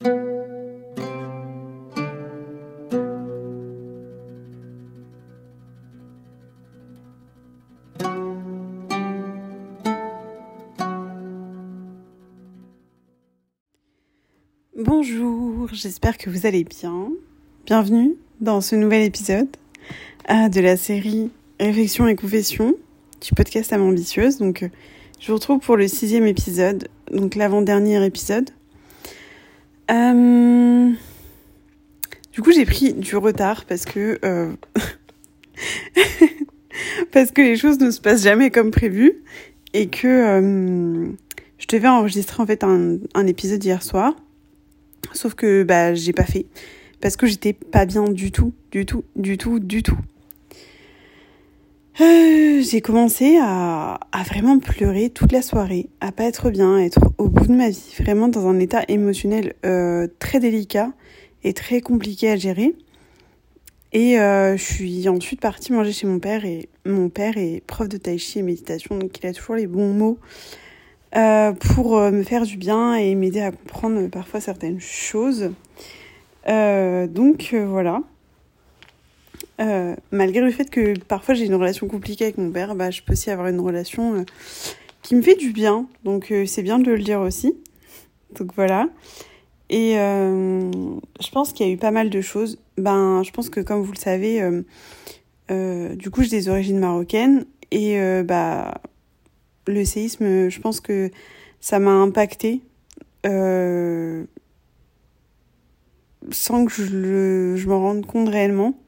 Bonjour, j'espère que vous allez bien. Bienvenue dans ce nouvel épisode euh, de la série Réflexion et Confession du podcast Âme Ambitieuse. Donc, euh, je vous retrouve pour le sixième épisode, donc l'avant-dernier épisode. Euh, du coup, j'ai pris du retard parce que parce que les choses ne se passent jamais comme prévu et que je devais enregistrer en fait un, un épisode hier soir Sauf que bah j'ai pas fait parce que j'étais pas bien du tout, du tout, du tout, du tout. Euh, j'ai commencé à, à, vraiment pleurer toute la soirée, à pas être bien, à être au bout de ma vie, vraiment dans un état émotionnel euh, très délicat et très compliqué à gérer. Et euh, je suis ensuite partie manger chez mon père et mon père est prof de tai chi et méditation, donc il a toujours les bons mots euh, pour euh, me faire du bien et m'aider à comprendre parfois certaines choses. Donc voilà. Malgré le fait que parfois j'ai une relation compliquée avec mon père, bah, je peux aussi avoir une relation qui me fait du bien. Donc c'est bien de le dire aussi. Donc voilà. Et je pense qu'il y a eu pas mal de choses. Ben, je pense que comme vous le savez, du coup j'ai des origines marocaines et bah le séisme, je pense que ça m'a impacté euh, sans que je, je m'en rende compte réellement.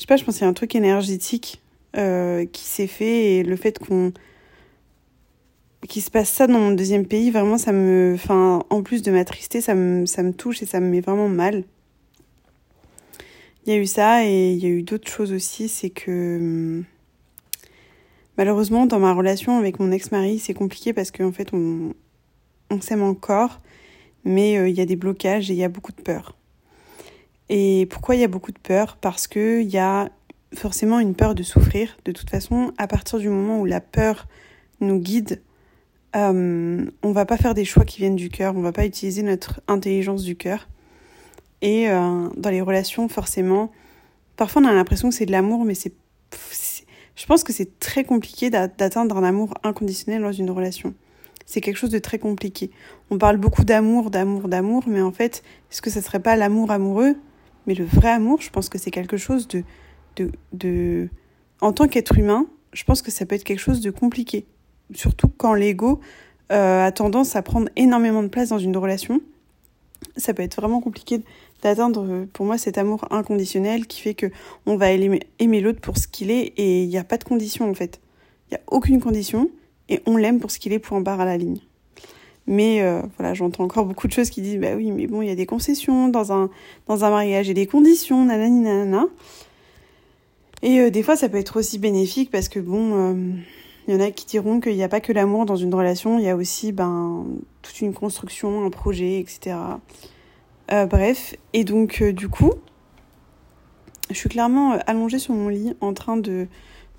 Je sais pas, je pense qu'il y a un truc énergétique euh, qui s'est fait et le fait qu'on qu'il se passe ça dans mon deuxième pays, vraiment ça me enfin en plus de m'attrister, ça me ça me touche et ça me met vraiment mal. Il y a eu ça et il y a eu d'autres choses aussi, c'est que hum, Malheureusement, dans ma relation avec mon ex-mari, c'est compliqué parce qu'en fait, on, on s'aime encore, mais euh, il y a des blocages et il y a beaucoup de peur. Et pourquoi il y a beaucoup de peur? Parce qu'il y a forcément une peur de souffrir. De toute façon, à partir du moment où la peur nous guide, euh, on va pas faire des choix qui viennent du cœur, on va pas utiliser notre intelligence du cœur. Et euh, dans les relations, forcément, parfois on a l'impression que c'est de l'amour, mais c'est je pense que c'est très compliqué d'atteindre un amour inconditionnel dans une relation. C'est quelque chose de très compliqué. On parle beaucoup d'amour, d'amour, d'amour, mais en fait, est-ce que ce serait pas l'amour amoureux? Mais le vrai amour, je pense que c'est quelque chose de, de, de... En tant qu'être humain, je pense que ça peut être quelque chose de compliqué. Surtout quand l'ego euh, a tendance à prendre énormément de place dans une relation. Ça peut être vraiment compliqué d'atteindre euh, pour moi cet amour inconditionnel qui fait que on va aimer, l'autre pour ce qu'il est et il n'y a pas de condition en fait. Il n'y a aucune condition et on l'aime pour ce qu'il est pour barre à la ligne. Mais euh, voilà, j'entends encore beaucoup de choses qui disent bah oui, mais bon, il y a des concessions dans un dans un mariage et des conditions, nanani nanana. Et euh, des fois, ça peut être aussi bénéfique parce que bon, il y en a qui diront qu'il n'y a pas que l'amour dans une relation, il y a aussi ben toute une construction, un projet, etc. Euh, bref, et donc euh, du coup, je suis clairement euh, allongée sur mon lit en train de,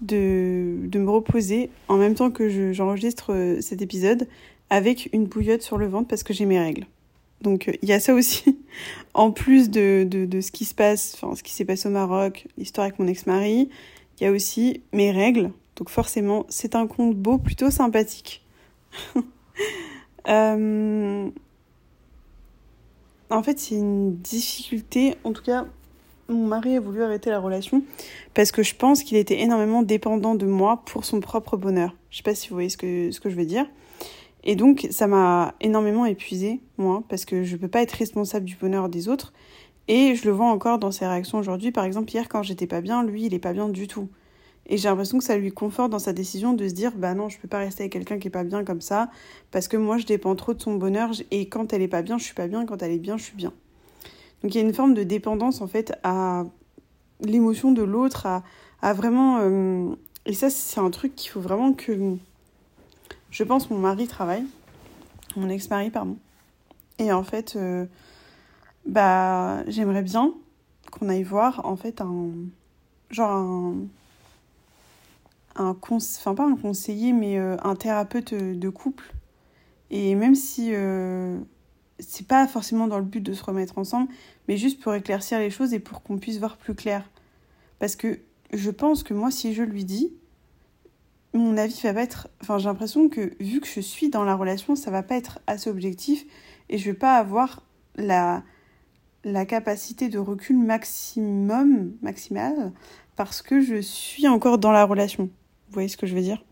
de, de me reposer en même temps que j'enregistre cet épisode avec une bouillotte sur le ventre parce que j'ai mes règles. Donc il y a ça aussi, en plus de, de, ce qui se passe, enfin ce qui s'est passé au Maroc, l'histoire avec mon ex-mari, il y a aussi mes règles. Donc forcément, c'est un conte beau plutôt sympathique. euh, en fait, c'est une difficulté. En tout cas, mon mari a voulu arrêter la relation parce que je pense qu'il était énormément dépendant de moi pour son propre bonheur. Je sais pas si vous voyez ce que, ce que je veux dire. Et donc, ça m'a énormément épuisée, moi, parce que je peux pas être responsable du bonheur des autres. Et je le vois encore dans ses réactions aujourd'hui. Par exemple, hier, quand j'étais pas bien, lui, il est pas bien du tout. Et j'ai l'impression que ça lui conforte dans sa décision de se dire bah non, je peux pas rester avec quelqu'un qui est pas bien comme ça parce que moi je dépends trop de son bonheur et quand elle est pas bien, je suis pas bien, quand elle est bien, je suis bien. Donc il y a une forme de dépendance en fait à l'émotion de l'autre, à, à, vraiment euh, et ça c'est un truc qu'il faut vraiment que je pense mon mari travaille, mon ex-mari pardon. Et en fait euh, bah j'aimerais bien qu'on aille voir en fait un genre un un enfin pas un conseiller mais euh, un thérapeute de couple et même si euh, c'est pas forcément dans le but de se remettre ensemble, mais juste pour éclaircir les choses et pour qu'on puisse voir plus clair. Parce que je pense que moi, si je lui dis, mon avis va pas être. Enfin, j'ai l'impression que vu que je suis dans la relation, ça va pas être assez objectif et je vais pas avoir la, capacité de recul maximum, maximale, parce que je suis encore dans la relation. Vous voyez ce que je veux dire?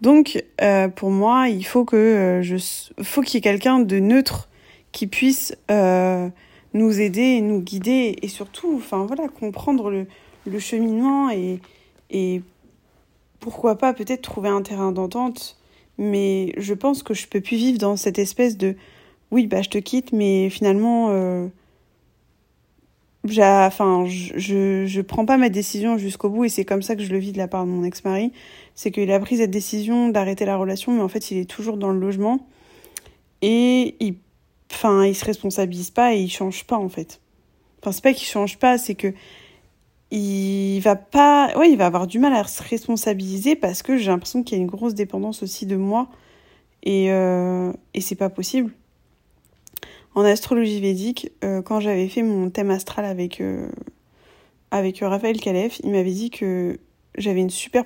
Donc, euh, pour moi, il faut que euh, qu'il y ait quelqu'un de neutre qui puisse euh, nous aider, nous guider et surtout, enfin voilà, comprendre le, le cheminement et, et pourquoi pas peut-être trouver un terrain d'entente. Mais je pense que je peux plus vivre dans cette espèce de oui, bah je te quitte, mais finalement, euh, enfin, je, je, prends pas ma décision jusqu'au bout et c'est comme ça que je le vis de la part de mon ex-mari. C'est qu'il a pris cette décision d'arrêter la relation, mais en fait, il est toujours dans le logement et il, enfin, il se responsabilise pas et il change pas en fait. Enfin, c'est pas qu'il change pas, c'est que il va pas, ouais, avoir du mal à se responsabiliser parce que j'ai l'impression qu'il y a une grosse dépendance aussi de moi et, euh, et c'est pas possible. En astrologie védique, euh, quand j'avais fait mon thème astral avec, euh, Raphaël Kalef, il m'avait dit que j'avais une super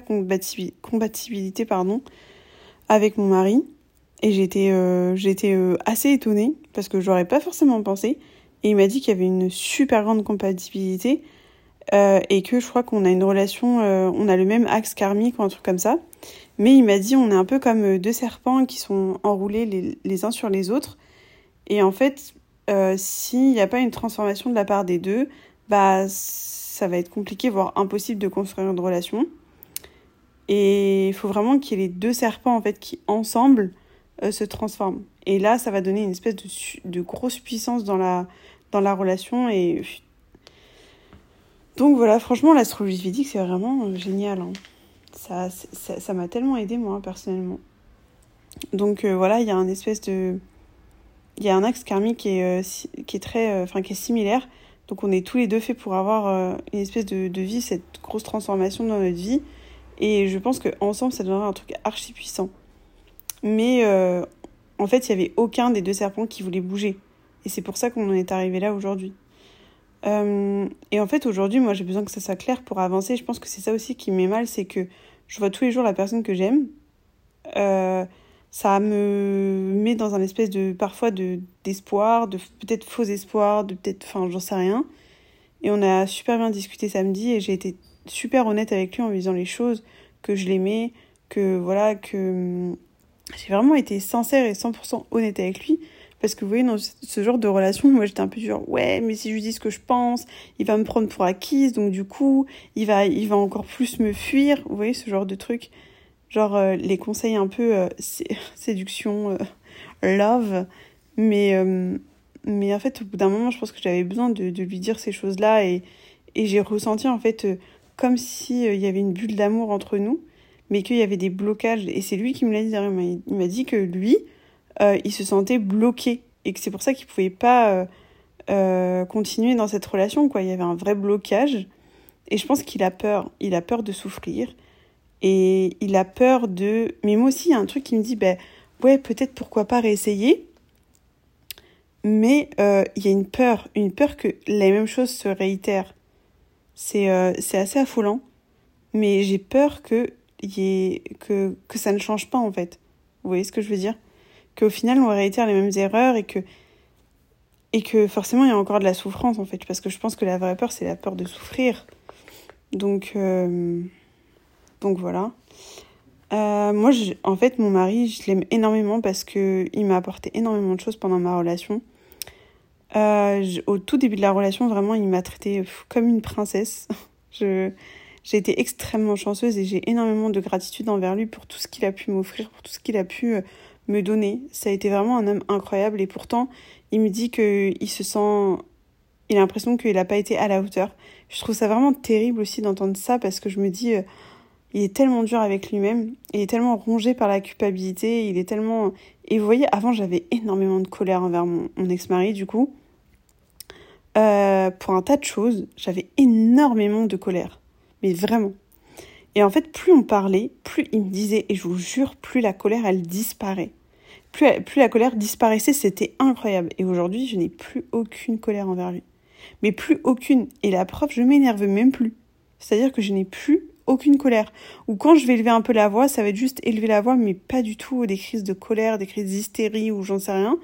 compatibilité pardon, avec mon mari. Et j'étais j'étais assez étonnée parce que j'aurais pas forcément pensé. Et il m'a dit qu'il y avait une super grande compatibilité et que je crois qu'on a une relation, on a le même axe karmique ou un truc comme ça. Mais il m'a dit on est un peu comme deux serpents qui sont enroulés les, uns sur les autres et en fait, euh, s'il n'y a pas une transformation de la part des deux, bah ça va être compliqué, voire impossible de construire une relation. Et il faut vraiment qu'il y ait les deux serpents en fait qui ensemble euh, se transforment. Et là, ça va donner une espèce de, de grosse puissance dans la, dans la relation. Et donc voilà, franchement, l'astrologie védique, c'est vraiment euh, génial. Hein. Ça, ça m'a tellement aidé moi personnellement. Donc voilà, il y a un espèce de il y a un axe karmique qui est, euh, qui est très, euh, enfin qui est similaire. Donc on est tous les deux faits pour avoir euh, une espèce de, vie, cette grosse transformation dans notre vie. Et je pense qu'ensemble, ça donnerait un truc archi puissant. Mais en fait, il n'y avait aucun des deux serpents qui voulait bouger. Et c'est pour ça qu'on en est arrivé là aujourd'hui. Et en fait, aujourd'hui, moi, j'ai besoin que ça soit clair pour avancer. Je pense que c'est ça aussi qui m'est mal, c'est que je vois tous les jours la personne que j'aime. Euh, ça me met dans un espèce de parfois de d'espoir, de peut-être faux espoir, de peut-être enfin j'en sais rien. Et on a super bien discuté samedi et j'ai été super honnête avec lui en lui disant les choses que je l'aimais, que voilà que j'ai vraiment été sincère et 100% honnête avec lui parce que vous voyez dans ce genre de relation moi j'étais un peu genre ouais mais si je lui dis ce que je pense il va me prendre pour acquise donc du coup il va il va encore plus me fuir vous voyez ce genre de truc genre euh, les conseils un peu euh, séduction, euh, love. Mais, mais en fait, au bout d'un moment, je pense que j'avais besoin de, lui dire ces choses-là et, et j'ai ressenti en fait comme s'il il y avait une bulle d'amour entre nous, mais qu'il y avait des blocages. Et c'est lui qui me l'a dit. Il m'a dit que lui, il se sentait bloqué et que c'est pour ça qu'il pouvait pas continuer dans cette relation. Quoi. Il y avait un vrai blocage. Et je pense qu'il a peur. Il a peur de souffrir. Et il a peur de... Mais moi aussi, il y a un truc qui me dit, ben ouais, peut-être pourquoi pas réessayer. Mais euh, il y a une peur, une peur que la même chose se réitère. C'est euh, assez affolant. Mais j'ai peur que, que, que ça ne change pas, en fait. Vous voyez ce que je veux dire? Qu'au final, on réitère les mêmes erreurs et que, et que forcément, il y a encore de la souffrance, en fait. Parce que je pense que la vraie peur, c'est la peur de souffrir. Donc... Euh donc voilà. Euh, moi, en fait, mon mari, je l'aime énormément parce que il m'a apporté énormément de choses pendant ma relation. Euh, au tout début de la relation, vraiment, il m'a traité comme une princesse. je, j'ai été extrêmement chanceuse et j'ai énormément de gratitude envers lui pour tout ce qu'il a pu m'offrir, pour tout ce qu'il a pu me donner. Ça a été vraiment un homme incroyable et pourtant, il me dit qu'il se sent, il a l'impression qu'il n'a pas été à la hauteur. Je trouve ça vraiment terrible aussi d'entendre ça parce que je me dis, il est tellement dur avec lui-même, il est tellement rongé par la culpabilité, il est tellement... Et vous voyez, avant j'avais énormément de colère envers mon, ex-mari, du coup. Euh, pour un tas de choses, j'avais énormément de colère. Mais vraiment. Et en fait, plus on parlait, plus il me disait, et je vous jure, plus la colère, elle disparaît. Plus, la colère disparaissait, c'était incroyable. Et aujourd'hui, je n'ai plus aucune colère envers lui. Mais plus aucune. Et la preuve, je m'énerve même plus. C'est-à-dire que je n'ai plus aucune colère. Ou quand je vais élever un peu la voix, ça va être juste élever la voix, mais pas du tout des crises de colère, des crises d'hystérie ou j'en sais rien.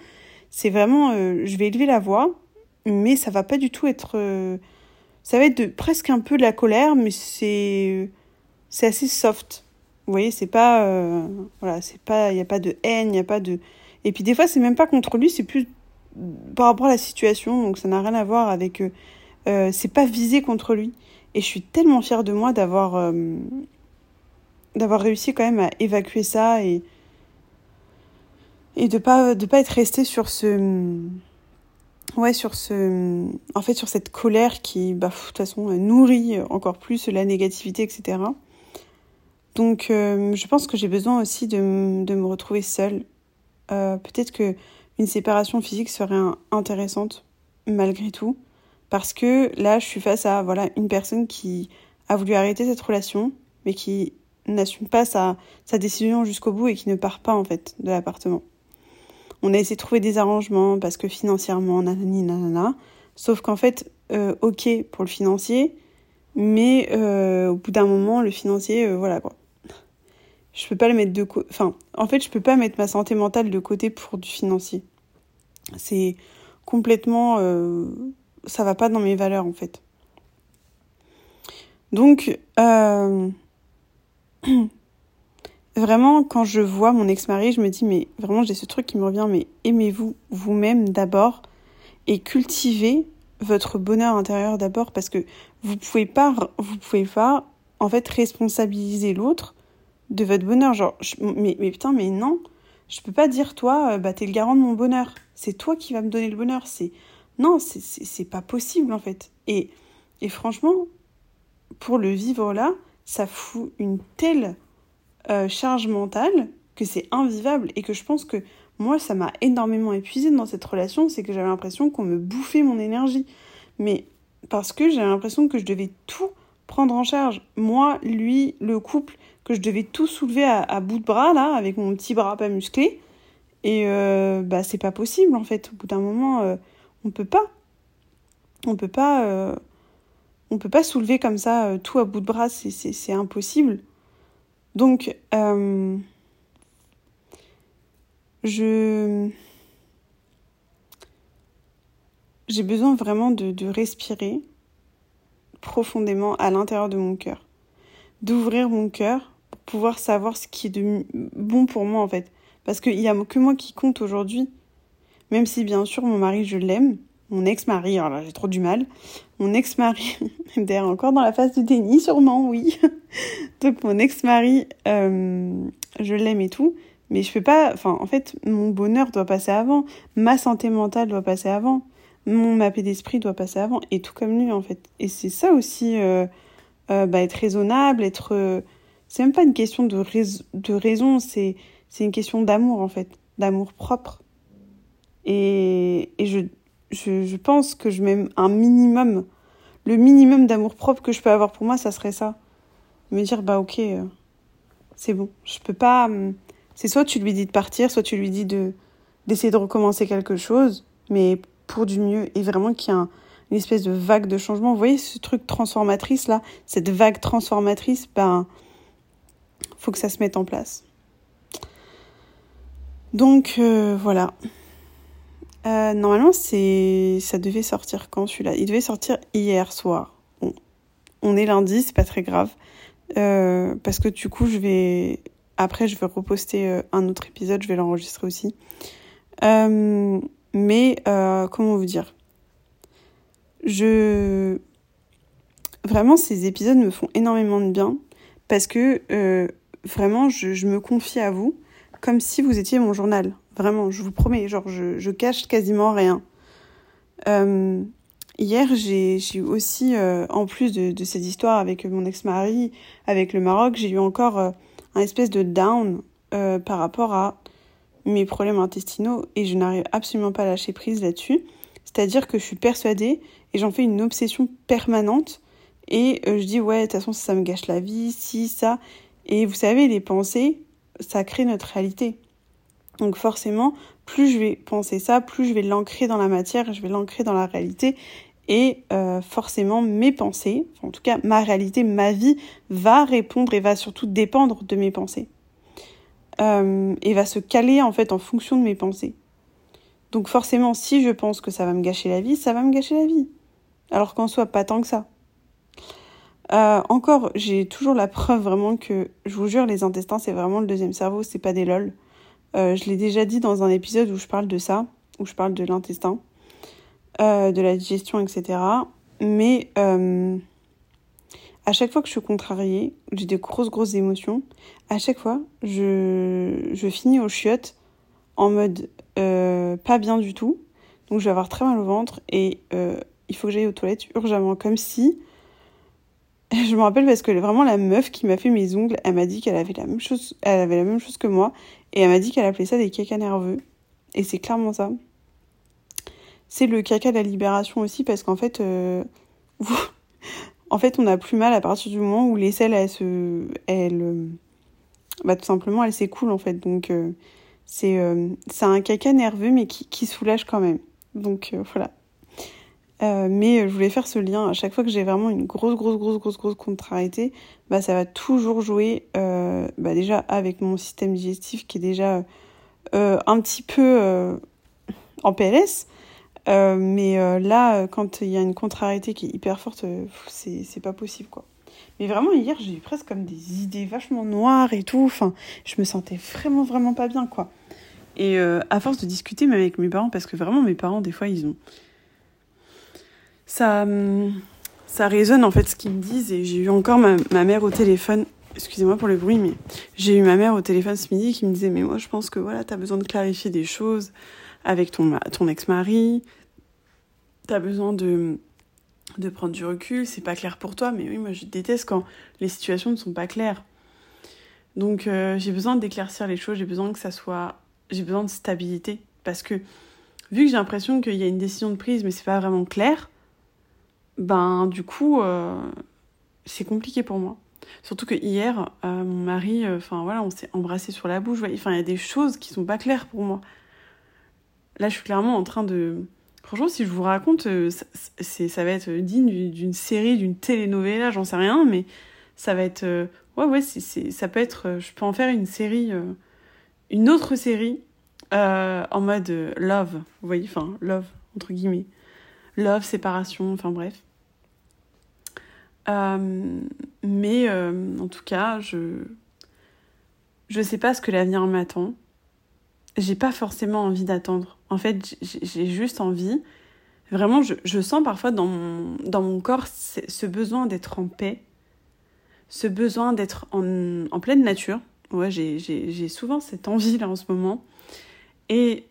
C'est vraiment, euh, je vais élever la voix, mais ça va pas du tout être, euh, ça va être presque un peu de la colère, mais c'est, c'est assez soft. Vous voyez, c'est pas, euh, voilà, c'est pas, il y a pas de haine, il n'y a pas de, et puis des fois c'est même pas contre lui, c'est plus par rapport à la situation, donc ça n'a rien à voir avec, c'est pas visé contre lui. Et je suis tellement fière de moi d'avoir euh, d'avoir réussi quand même à évacuer ça et et de pas de pas être restée sur ce ouais sur ce en fait sur cette colère qui bah de toute façon nourrit encore plus la négativité etc donc euh, je pense que j'ai besoin aussi de, de me retrouver seule euh, peut-être que une séparation physique serait intéressante malgré tout parce que là, je suis face à voilà une personne qui a voulu arrêter cette relation, mais qui n'assume pas sa, sa décision jusqu'au bout et qui ne part pas en fait de l'appartement. On a essayé de trouver des arrangements parce que financièrement, nanani, nanana. Sauf qu'en fait, euh, ok pour le financier, mais au bout d'un moment, le financier, voilà quoi. Je peux pas le mettre de côté. Enfin, en fait, je peux pas mettre ma santé mentale de côté pour du financier. C'est complètement ça va pas dans mes valeurs en fait. Donc, euh, vraiment, quand je vois mon ex-mari, je me dis, mais vraiment, j'ai ce truc qui me revient, mais aimez-vous vous-même d'abord et cultivez votre bonheur intérieur d'abord parce que vous pouvez pas, vous pouvez pas, en fait, responsabiliser l'autre de votre bonheur. Genre, mais, mais putain, mais non, je peux pas dire, toi, euh, bah, t'es le garant de mon bonheur. C'est toi qui vas me donner le bonheur. C'est non, c'est pas possible en fait. Et, et franchement, pour le vivre là, ça fout une telle euh, charge mentale que c'est invivable et que je pense que moi, ça m'a énormément épuisée dans cette relation, c'est que j'avais l'impression qu'on me bouffait mon énergie. Mais parce que j'avais l'impression que je devais tout prendre en charge. Moi, lui, le couple, que je devais tout soulever à, bout de bras, là, avec mon petit bras pas musclé. Et euh, bah, c'est pas possible, en fait. Au bout d'un moment, euh, on peut pas. On peut pas. Euh, on peut pas soulever comme ça tout à bout de bras, c'est impossible. Donc, je. J'ai besoin vraiment de, respirer profondément à l'intérieur de mon cœur. D'ouvrir mon cœur pouvoir savoir ce qui est de bon pour moi en fait. Parce qu'il n'y a que moi qui compte aujourd'hui. Même si bien sûr mon mari je l'aime, mon ex-mari, alors là j'ai trop du mal, mon ex-mari, d'ailleurs encore dans la phase de déni sûrement, oui. Donc mon ex-mari, euh, je l'aime et tout, mais je peux pas, enfin en fait mon bonheur doit passer avant, ma santé mentale doit passer avant, mon ma paix d'esprit doit passer avant, et tout comme lui en fait. Et c'est ça aussi, euh, euh, bah, être raisonnable, être... c'est même pas une question de, raison, c'est une question d'amour en fait, d'amour propre. Et, et je, je, pense que je mets un minimum, le minimum d'amour propre que je peux avoir pour moi, ça serait ça. Me dire, bah ok, euh, c'est bon. Je peux pas. Hum, c'est soit tu lui dis de partir, soit tu lui dis de d'essayer de recommencer quelque chose, mais pour du mieux et vraiment qu'il y ait une espèce de vague de changement. Vous voyez ce truc transformatrice là, cette vague transformatrice, ben faut que ça se mette en place. Donc euh, voilà. Euh, normalement, c'est ça devait sortir quand celui-là? Il devait sortir hier soir. On est lundi, c'est pas très grave. Euh, parce que du coup, je vais. Après, je vais reposter un autre épisode, je vais l'enregistrer aussi. mais, comment vous dire? Je. Vraiment, ces épisodes me font énormément de bien. Parce que vraiment, je, je me confie à vous comme si vous étiez mon journal. Vraiment, je vous promets, genre, je, cache quasiment rien. Euh, hier, j'ai eu aussi, euh, en plus de, de, cette histoire avec mon ex-mari, avec le Maroc, j'ai eu encore euh, un espèce de down par rapport à mes problèmes intestinaux et je n'arrive absolument pas à lâcher prise là-dessus. C'est-à-dire que je suis persuadée et j'en fais une obsession permanente et je dis ouais, de toute façon, ça me gâche la vie, si, ça. Et vous savez, les pensées, ça crée notre réalité. Donc forcément, plus je vais penser ça, plus je vais l'ancrer dans la matière, je vais l'ancrer dans la réalité. Et euh, forcément, mes pensées, en tout cas ma réalité, ma vie, va répondre et va surtout dépendre de mes pensées. Euh, et va se caler en fait en fonction de mes pensées. Donc forcément, si je pense que ça va me gâcher la vie, ça va me gâcher la vie. Alors qu'en soit, pas tant que ça. Euh, encore, j'ai toujours la preuve vraiment que, je vous jure, les intestins, c'est vraiment le deuxième cerveau, c'est pas des lol. Euh, je l'ai déjà dit dans un épisode où je parle de ça, où je parle de l'intestin, euh, de la digestion, etc. Mais à chaque fois que je suis contrariée, j'ai des grosses, grosses émotions, à chaque fois, je, je finis au chiottes en mode pas bien du tout. Donc je vais avoir très mal au ventre et il faut que j'aille aux toilettes urgemment, comme si je me rappelle parce que vraiment la meuf qui m'a fait mes ongles, elle m'a dit qu'elle avait la même chose, elle avait la même chose que moi et elle m'a dit qu'elle appelait ça des caca nerveux et c'est clairement ça. C'est le caca de la libération aussi parce qu'en fait euh, en fait on n'a plus mal à partir du moment où les selles elles se elles euh, bah tout simplement elles s'écoulent en fait donc euh, c'est un caca nerveux mais qui soulage quand même. Donc voilà. Euh, mais je voulais faire ce lien. À chaque fois que j'ai vraiment une grosse, grosse, grosse, grosse, grosse contrariété, bah, ça va toujours jouer euh, bah, déjà avec mon système digestif qui est déjà euh, un petit peu en PLS. mais là, quand il y a une contrariété qui est hyper forte, c'est pas possible quoi. Mais vraiment, hier, j'ai eu presque comme des idées vachement noires et tout. Enfin, je me sentais vraiment, vraiment pas bien quoi. Et à force de discuter même avec mes parents, parce que vraiment, mes parents, des fois, ils ont ça, ça résonne en fait ce qu'ils me disent et j'ai eu encore ma, mère au téléphone. Excusez-moi pour le bruit, mais j'ai eu ma mère au téléphone ce midi qui me disait mais moi je pense que voilà t'as besoin de clarifier des choses avec ton ton ex-mari, t'as besoin de de prendre du recul, c'est pas clair pour toi, mais oui moi je déteste quand les situations ne sont pas claires. Donc euh, j'ai besoin d'éclaircir les choses, j'ai besoin que ça soit, j'ai besoin de stabilité parce que vu que j'ai l'impression qu'il y a une décision de prise mais c'est pas vraiment clair, ben du coup, euh, c'est compliqué pour moi. Surtout que hier, euh, mon mari, euh, enfin voilà, on s'est embrassé sur la bouche. Enfin, il y a des choses qui sont pas claires pour moi. Là, je suis clairement en train de. Franchement, si je vous raconte, ça, ça va être digne d'une série, d'une télénovela, j'en sais rien, mais ça va être. ouais, ouais, c'est, ça peut être. Je peux en faire une série, une autre série, en mode love, vous voyez, enfin, love, entre guillemets love, séparation, enfin bref. Euh, mais euh, en tout cas, je je sais pas ce que l'avenir m'attend. J'ai pas forcément envie d'attendre. En fait, j'ai juste envie. Vraiment, je, je, sens parfois dans mon, dans mon corps ce besoin d'être en paix, ce besoin d'être en, en pleine nature. Ouais, j'ai souvent cette envie là en ce moment. Et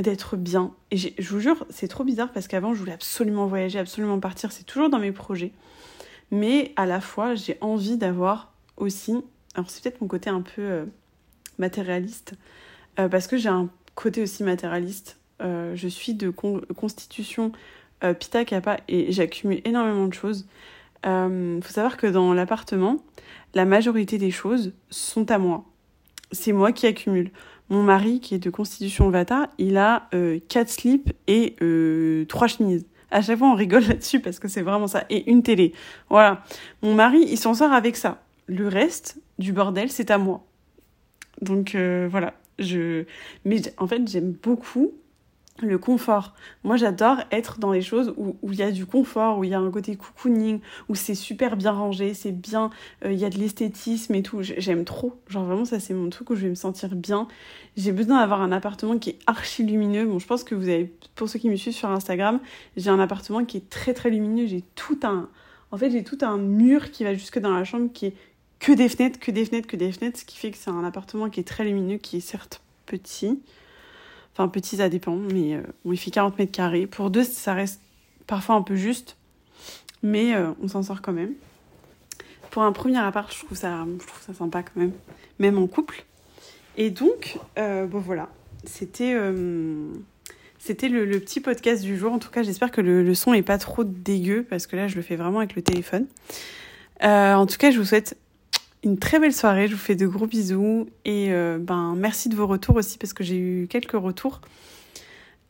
d'être bien. Et je vous jure, c'est trop bizarre parce qu'avant, je voulais absolument voyager, absolument partir. C'est toujours dans mes projets. Mais à la fois, j'ai envie d'avoir aussi. Alors, c'est peut-être mon côté un peu euh, matérialiste. Euh, parce que j'ai un côté aussi matérialiste. Euh, je suis de constitution pita kappa et j'accumule énormément de choses. Il faut savoir que dans l'appartement, la majorité des choses sont à moi. C'est moi qui accumule. Mon mari, qui est de constitution Vata, il a euh, quatre slips et euh, trois chemises. À chaque fois, on rigole là-dessus parce que c'est vraiment ça. Et une télé. Voilà. Mon mari, il s'en sort avec ça. Le reste du bordel, c'est à moi. Donc euh, voilà. Je... Mais en fait, j'aime beaucoup le confort. Moi, j'adore être dans les choses où il y a du confort, où il y a un côté cocooning, où c'est super bien rangé, c'est bien, euh, il y a de l'esthétisme et tout. J'aime trop. Genre vraiment, ça, c'est mon truc où je vais me sentir bien. J'ai besoin d'avoir un appartement qui est archi lumineux. Bon, je pense que vous avez, pour ceux qui me suivent sur Instagram, j'ai un appartement qui est très très lumineux. J'ai tout un, en fait, j'ai tout un mur qui va jusque dans la chambre qui est que des fenêtres, que des fenêtres, que des fenêtres, ce qui fait que c'est un appartement qui est très lumineux, qui est certes petit, Enfin, petit, ça dépend, mais euh, il fait 40 mètres carrés. Pour deux, ça reste parfois un peu juste, mais euh, on s'en sort quand même. Pour un premier appart, je trouve, ça, je trouve ça sympa quand même, même en couple. Et donc, euh, bon voilà, c'était c'était le, petit podcast du jour. En tout cas, j'espère que le, le, son est pas trop dégueu parce que là, je le fais vraiment avec le téléphone. en tout cas, je vous souhaite une très belle soirée. Je vous fais de gros bisous et euh, ben merci de vos retours aussi parce que j'ai eu quelques retours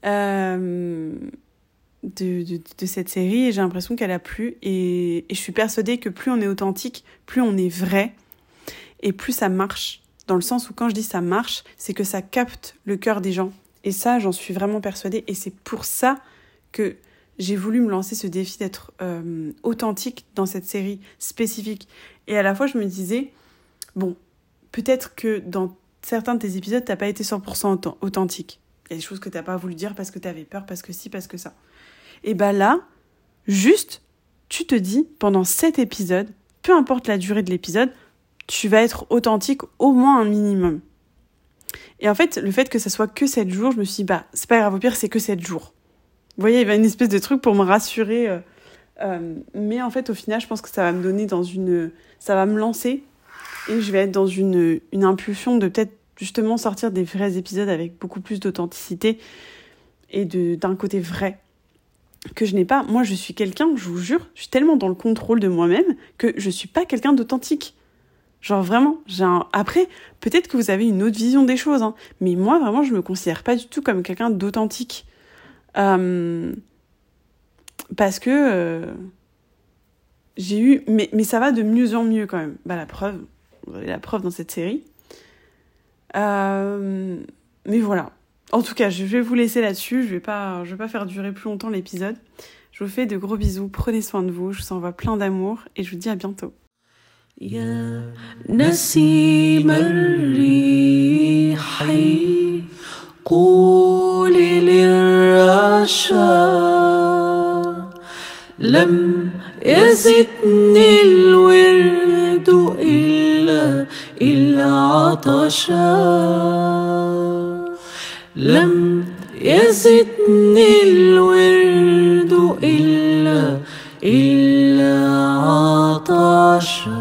euh, de, cette série et j'ai l'impression qu'elle a plu et, et, je suis persuadée que plus on est authentique, plus on est vrai et plus ça marche. Dans le sens où quand je dis ça marche, c'est que ça capte le cœur des gens. Et ça, j'en suis vraiment persuadée et c'est pour ça que j'ai voulu me lancer ce défi d'être euh, authentique dans cette série spécifique. Et à la fois, je me disais, bon, peut-être que dans certains de tes épisodes, t'as pas été 100% authentique. Il y a des choses que t'as pas voulu dire parce que t'avais peur, parce que si, parce que ça. Et bah là, juste, tu te dis, pendant cet épisode, peu importe la durée de l'épisode, tu vas être authentique au moins un minimum. Et en fait, le fait que ça soit que 7 jours, je me suis dit, bah, c'est pas grave, au pire, c'est que 7 jours. Vous voyez, il y avait une espèce de truc pour me rassurer. Euh, mais en fait, au final, je pense que ça va me donner dans une. Ça va me lancer et je vais être dans une, une impulsion de peut-être justement sortir des vrais épisodes avec beaucoup plus d'authenticité et d'un côté vrai que je n'ai pas. Moi, je suis quelqu'un, je vous jure, je suis tellement dans le contrôle de moi-même que je suis pas quelqu'un d'authentique. Genre vraiment, après peut-être que vous avez une autre vision des choses, hein, mais moi vraiment je me considère pas du tout comme quelqu'un d'authentique. Euh, parce que euh, j'ai eu. Mais, mais ça va de mieux en mieux quand même. Bah, la preuve, vous avez la preuve dans cette série. Euh, mais voilà. En tout cas, je vais vous laisser là-dessus. Je vais pas, je vais pas faire durer plus longtemps l'épisode. Je vous fais de gros bisous. Prenez soin de vous. Je vous envoie plein d'amour et je vous dis à bientôt. قولي للرشا لم يزدني الورد إلا إلا عطشا. لم يزدني الورد إلا إلا عطشا.